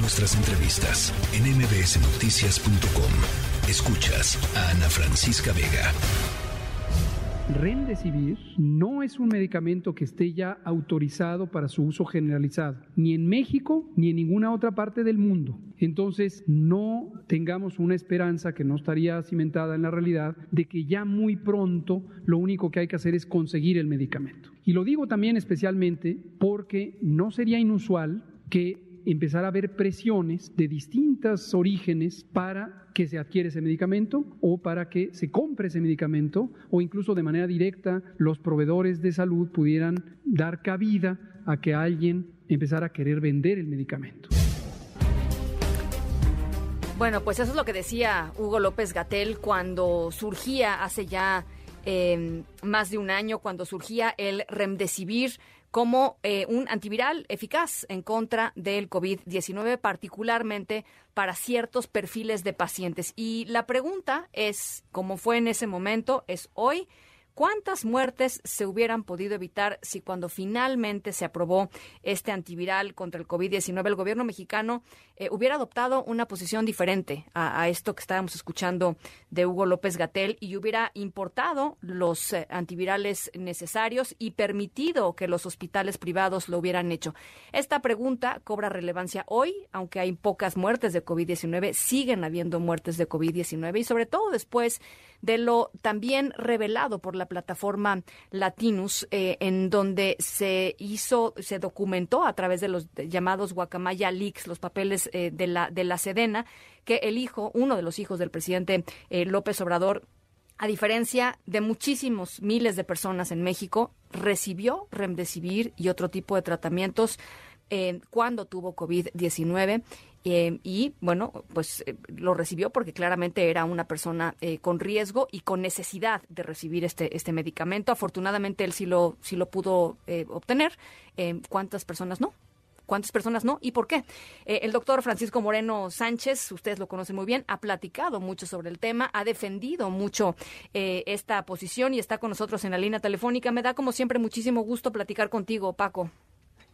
Nuestras entrevistas en mbsnoticias.com. Escuchas a Ana Francisca Vega. Remdesivir no es un medicamento que esté ya autorizado para su uso generalizado, ni en México ni en ninguna otra parte del mundo. Entonces, no tengamos una esperanza que no estaría cimentada en la realidad de que ya muy pronto lo único que hay que hacer es conseguir el medicamento. Y lo digo también especialmente porque no sería inusual que empezar a haber presiones de distintos orígenes para que se adquiere ese medicamento o para que se compre ese medicamento o incluso de manera directa los proveedores de salud pudieran dar cabida a que alguien empezara a querer vender el medicamento. Bueno, pues eso es lo que decía Hugo López Gatel cuando surgía hace ya eh, más de un año, cuando surgía el Remdesivir como eh, un antiviral eficaz en contra del COVID-19, particularmente para ciertos perfiles de pacientes. Y la pregunta es, como fue en ese momento, es hoy, ¿Cuántas muertes se hubieran podido evitar si cuando finalmente se aprobó este antiviral contra el COVID-19 el gobierno mexicano eh, hubiera adoptado una posición diferente a, esto que estábamos escuchando de Hugo López Gatel y hubiera importado los eh, antivirales necesarios y permitido que los hospitales privados lo hubieran hecho? Esta pregunta cobra relevancia hoy, aunque hay pocas muertes de COVID-19, siguen habiendo muertes de COVID-19 y sobre todo después de lo también revelado por la plataforma Latinus, eh, en donde se hizo, se documentó a través de los llamados Guacamaya Leaks, los papeles eh, de, la, de la Sedena, que el hijo, uno de los hijos del presidente eh, López Obrador, a diferencia de muchísimos miles de personas en México, recibió Remdesivir y otro tipo de tratamientos cuando tuvo COVID-19 eh, y bueno, pues eh, lo recibió porque claramente era una persona eh, con riesgo y con necesidad de recibir este, este medicamento. Afortunadamente él sí lo, sí lo pudo obtener. ¿Cuántas personas no? ¿Cuántas personas no? ¿Y por qué? el doctor Francisco Moreno Sánchez, ustedes lo conocen muy bien, ha platicado mucho sobre el tema, ha defendido mucho esta posición y está con nosotros en la línea telefónica. Me da como siempre muchísimo gusto platicar contigo, Paco.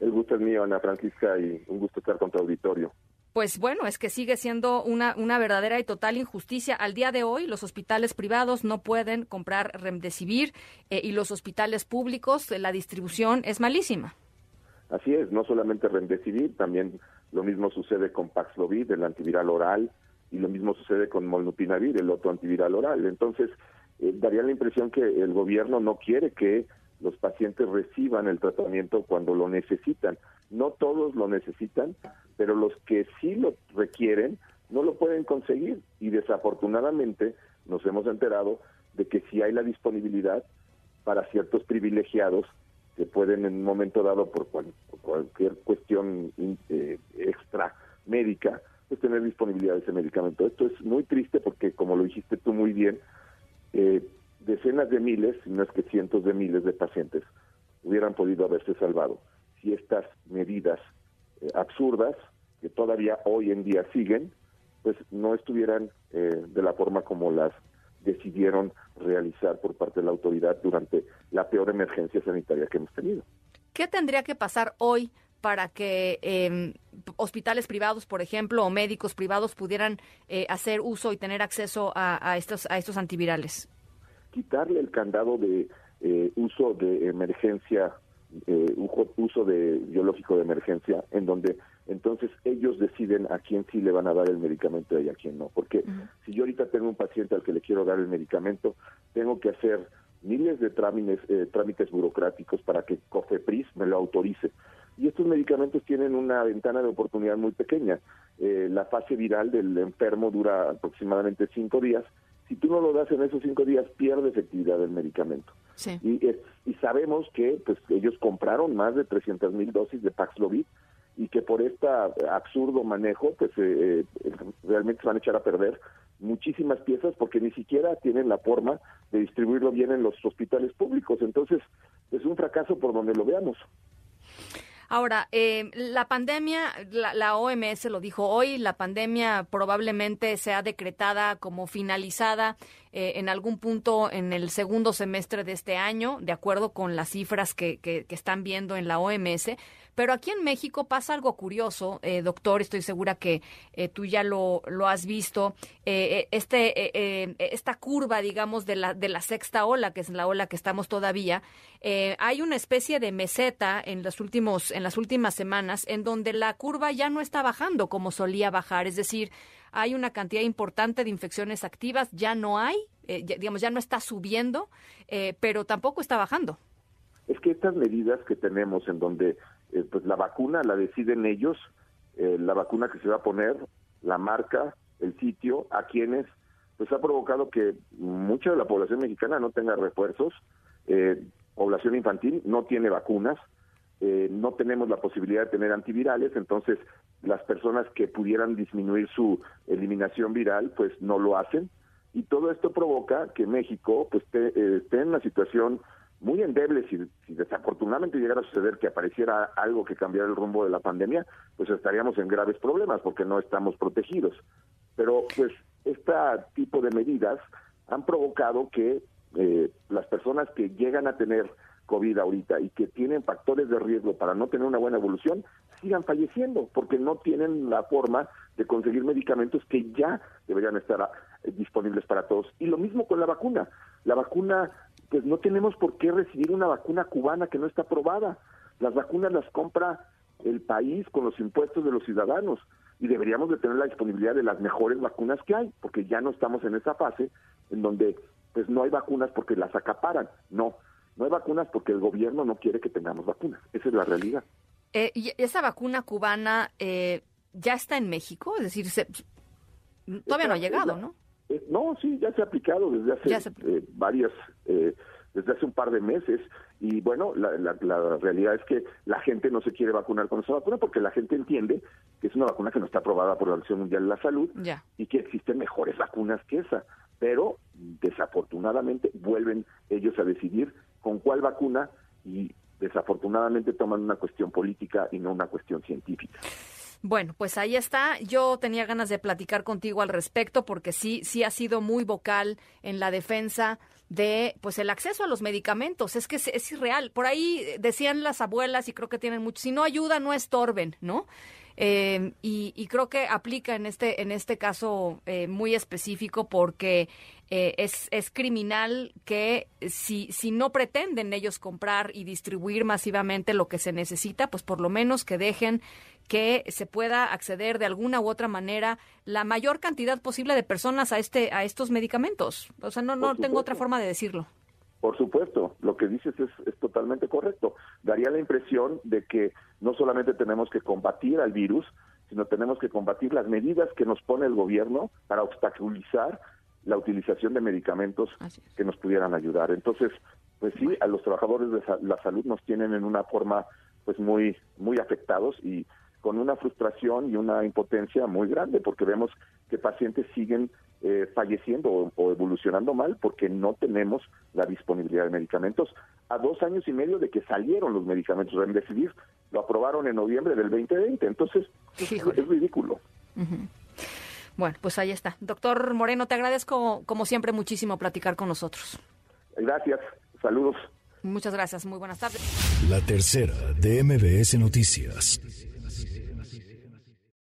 El gusto es mío, Ana Francisca, y un gusto estar con tu auditorio pues bueno, es que sigue siendo una, una verdadera y total injusticia. Al día de hoy, los hospitales privados no pueden comprar Remdesivir eh, y los hospitales públicos, la distribución es malísima. Así es, no solamente Remdesivir, también lo mismo sucede con Paxlovid, el antiviral oral, y lo mismo sucede con Molnupiravir, el otro antiviral oral. Entonces, eh, daría la impresión que el gobierno no quiere que los pacientes reciban el tratamiento cuando lo necesitan. No todos lo necesitan, pero los que sí lo requieren no lo pueden conseguir y desafortunadamente nos hemos enterado de que sí hay la disponibilidad para ciertos privilegiados que pueden en un momento dado por, cualquier cuestión eh, extra médica pues tener disponibilidad de ese medicamento. Esto es muy triste porque como lo dijiste tú muy bien, eh, decenas de miles, si no es que cientos de miles de pacientes hubieran podido haberse salvado si estas medidas eh, absurdas, que todavía hoy en día siguen, pues no estuvieran eh, de la forma como las decidieron realizar por parte de la autoridad durante la peor emergencia sanitaria que hemos tenido. ¿Qué tendría que pasar hoy para que em, hospitales privados, por ejemplo, o médicos privados pudieran eh, hacer uso y tener acceso a, estos, a estos antivirales? Quitarle el candado de eh, uso de emergencia, eh, uso de biológico de emergencia, en donde entonces ellos deciden a quién sí le van a dar el medicamento y a quién no. Porque si yo ahorita tengo un paciente al que le quiero dar el medicamento, tengo que hacer miles de trámites, eh, trámites burocráticos para que COFEPRIS me lo autorice. Y estos medicamentos tienen una ventana de oportunidad muy pequeña. la fase viral del enfermo dura aproximadamente cinco días si tú no lo das en esos cinco días, pierde efectividad el medicamento. Y, y sabemos que pues ellos compraron más de 300 mil dosis de Paxlovid y que por este absurdo manejo, pues eh, eh, realmente se van a echar a perder muchísimas piezas porque ni siquiera tienen la forma de distribuirlo bien en los hospitales públicos. Entonces, es un fracaso por donde lo veamos. Ahora, eh, la pandemia, la, OMS lo dijo hoy, la pandemia probablemente sea decretada como finalizada eh, en algún punto en el segundo semestre de este año, de acuerdo con las cifras que, están viendo en la OMS. Pero aquí en México pasa algo curioso, eh, doctor, estoy segura que eh, tú ya lo, has visto. este, esta curva, digamos, de la, de la sexta ola, que es la ola que estamos todavía, hay una especie de meseta en, últimos, en las últimas semanas en donde la curva ya no está bajando como solía bajar. Es decir, hay una cantidad importante de infecciones activas, ya no hay, eh, digamos, ya no está subiendo, eh, pero tampoco está bajando. Es que estas medidas que tenemos en donde eh, pues la vacuna la deciden ellos, la vacuna que se va a poner, la marca, el sitio, a quienes, pues ha provocado que mucha de la población mexicana no tenga refuerzos, población infantil no tiene vacunas, eh, no tenemos la posibilidad de tener antivirales, entonces las personas que pudieran disminuir su eliminación viral, pues no lo hacen. Y todo esto provoca que México pues eh, esté, en una situación muy endeble. Si, si, desafortunadamente llegara a suceder que apareciera algo que cambiara el rumbo de la pandemia, pues estaríamos en graves problemas porque no estamos protegidos. Pero pues este tipo de medidas han provocado que eh, las personas que llegan a tener COVID ahorita y que tienen factores de riesgo para no tener una buena evolución, sigan falleciendo porque no tienen la forma de conseguir medicamentos que ya deberían estar ah, disponibles para todos. Y lo mismo con la vacuna. La vacuna, pues no tenemos por qué recibir una vacuna cubana que no está aprobada. Las vacunas las compra el país con los impuestos de los ciudadanos y deberíamos de tener la disponibilidad de las mejores vacunas que hay, porque ya no estamos en esa fase en donde pues no hay vacunas porque las acaparan. No, no hay vacunas porque el gobierno no quiere que tengamos vacunas. Esa es la realidad. Eh, ¿Y esa vacuna cubana eh, ya está en México? Es decir, todavía no ha llegado, ¿no? Eh, no, sí, ya se ha aplicado desde hace varias, desde hace un par de meses. Y bueno, la, realidad es que la gente no se quiere vacunar con esa vacuna porque la gente entiende que es una vacuna que no está aprobada por la Organización Mundial de la Salud y que existen mejores vacunas que esa. Pero desafortunadamente vuelven ellos a decidir con cuál vacuna y desafortunadamente toman una cuestión política y no una cuestión científica. Bueno, pues ahí está. Yo tenía ganas de platicar contigo al respecto porque sí, sí ha sido muy vocal en la defensa de pues el acceso a los medicamentos. Es que es, irreal. Por ahí decían las abuelas y creo que tienen mucho. Si no ayuda, no estorben, ¿no? Eh, y, creo que aplica en este, en este caso eh, muy específico porque eh, es, es criminal que si, si no pretenden ellos comprar y distribuir masivamente lo que se necesita, pues por lo menos que dejen que se pueda acceder de alguna u otra manera la mayor cantidad posible de personas a este a estos medicamentos. O sea, no no tengo otra forma de decirlo. Por supuesto, lo que dices es, totalmente correcto. Daría la impresión de que no solamente tenemos que combatir al virus, sino tenemos que combatir las medidas que nos pone el gobierno para obstaculizar la utilización de medicamentos que nos pudieran ayudar. Entonces, pues sí, a los trabajadores de la salud nos tienen en una forma pues muy muy afectados y con una frustración y una impotencia muy grande porque vemos que pacientes siguen eh, falleciendo o, evolucionando mal porque no tenemos la disponibilidad de medicamentos. A dos años y medio de que salieron los medicamentos Remdesivir, lo aprobaron en noviembre del 2020, entonces es, ridículo. Bueno, pues ahí está. Doctor Moreno, te agradezco como siempre muchísimo platicar con nosotros. Gracias, saludos. Muchas gracias, muy buenas tardes. La tercera de MBS Noticias.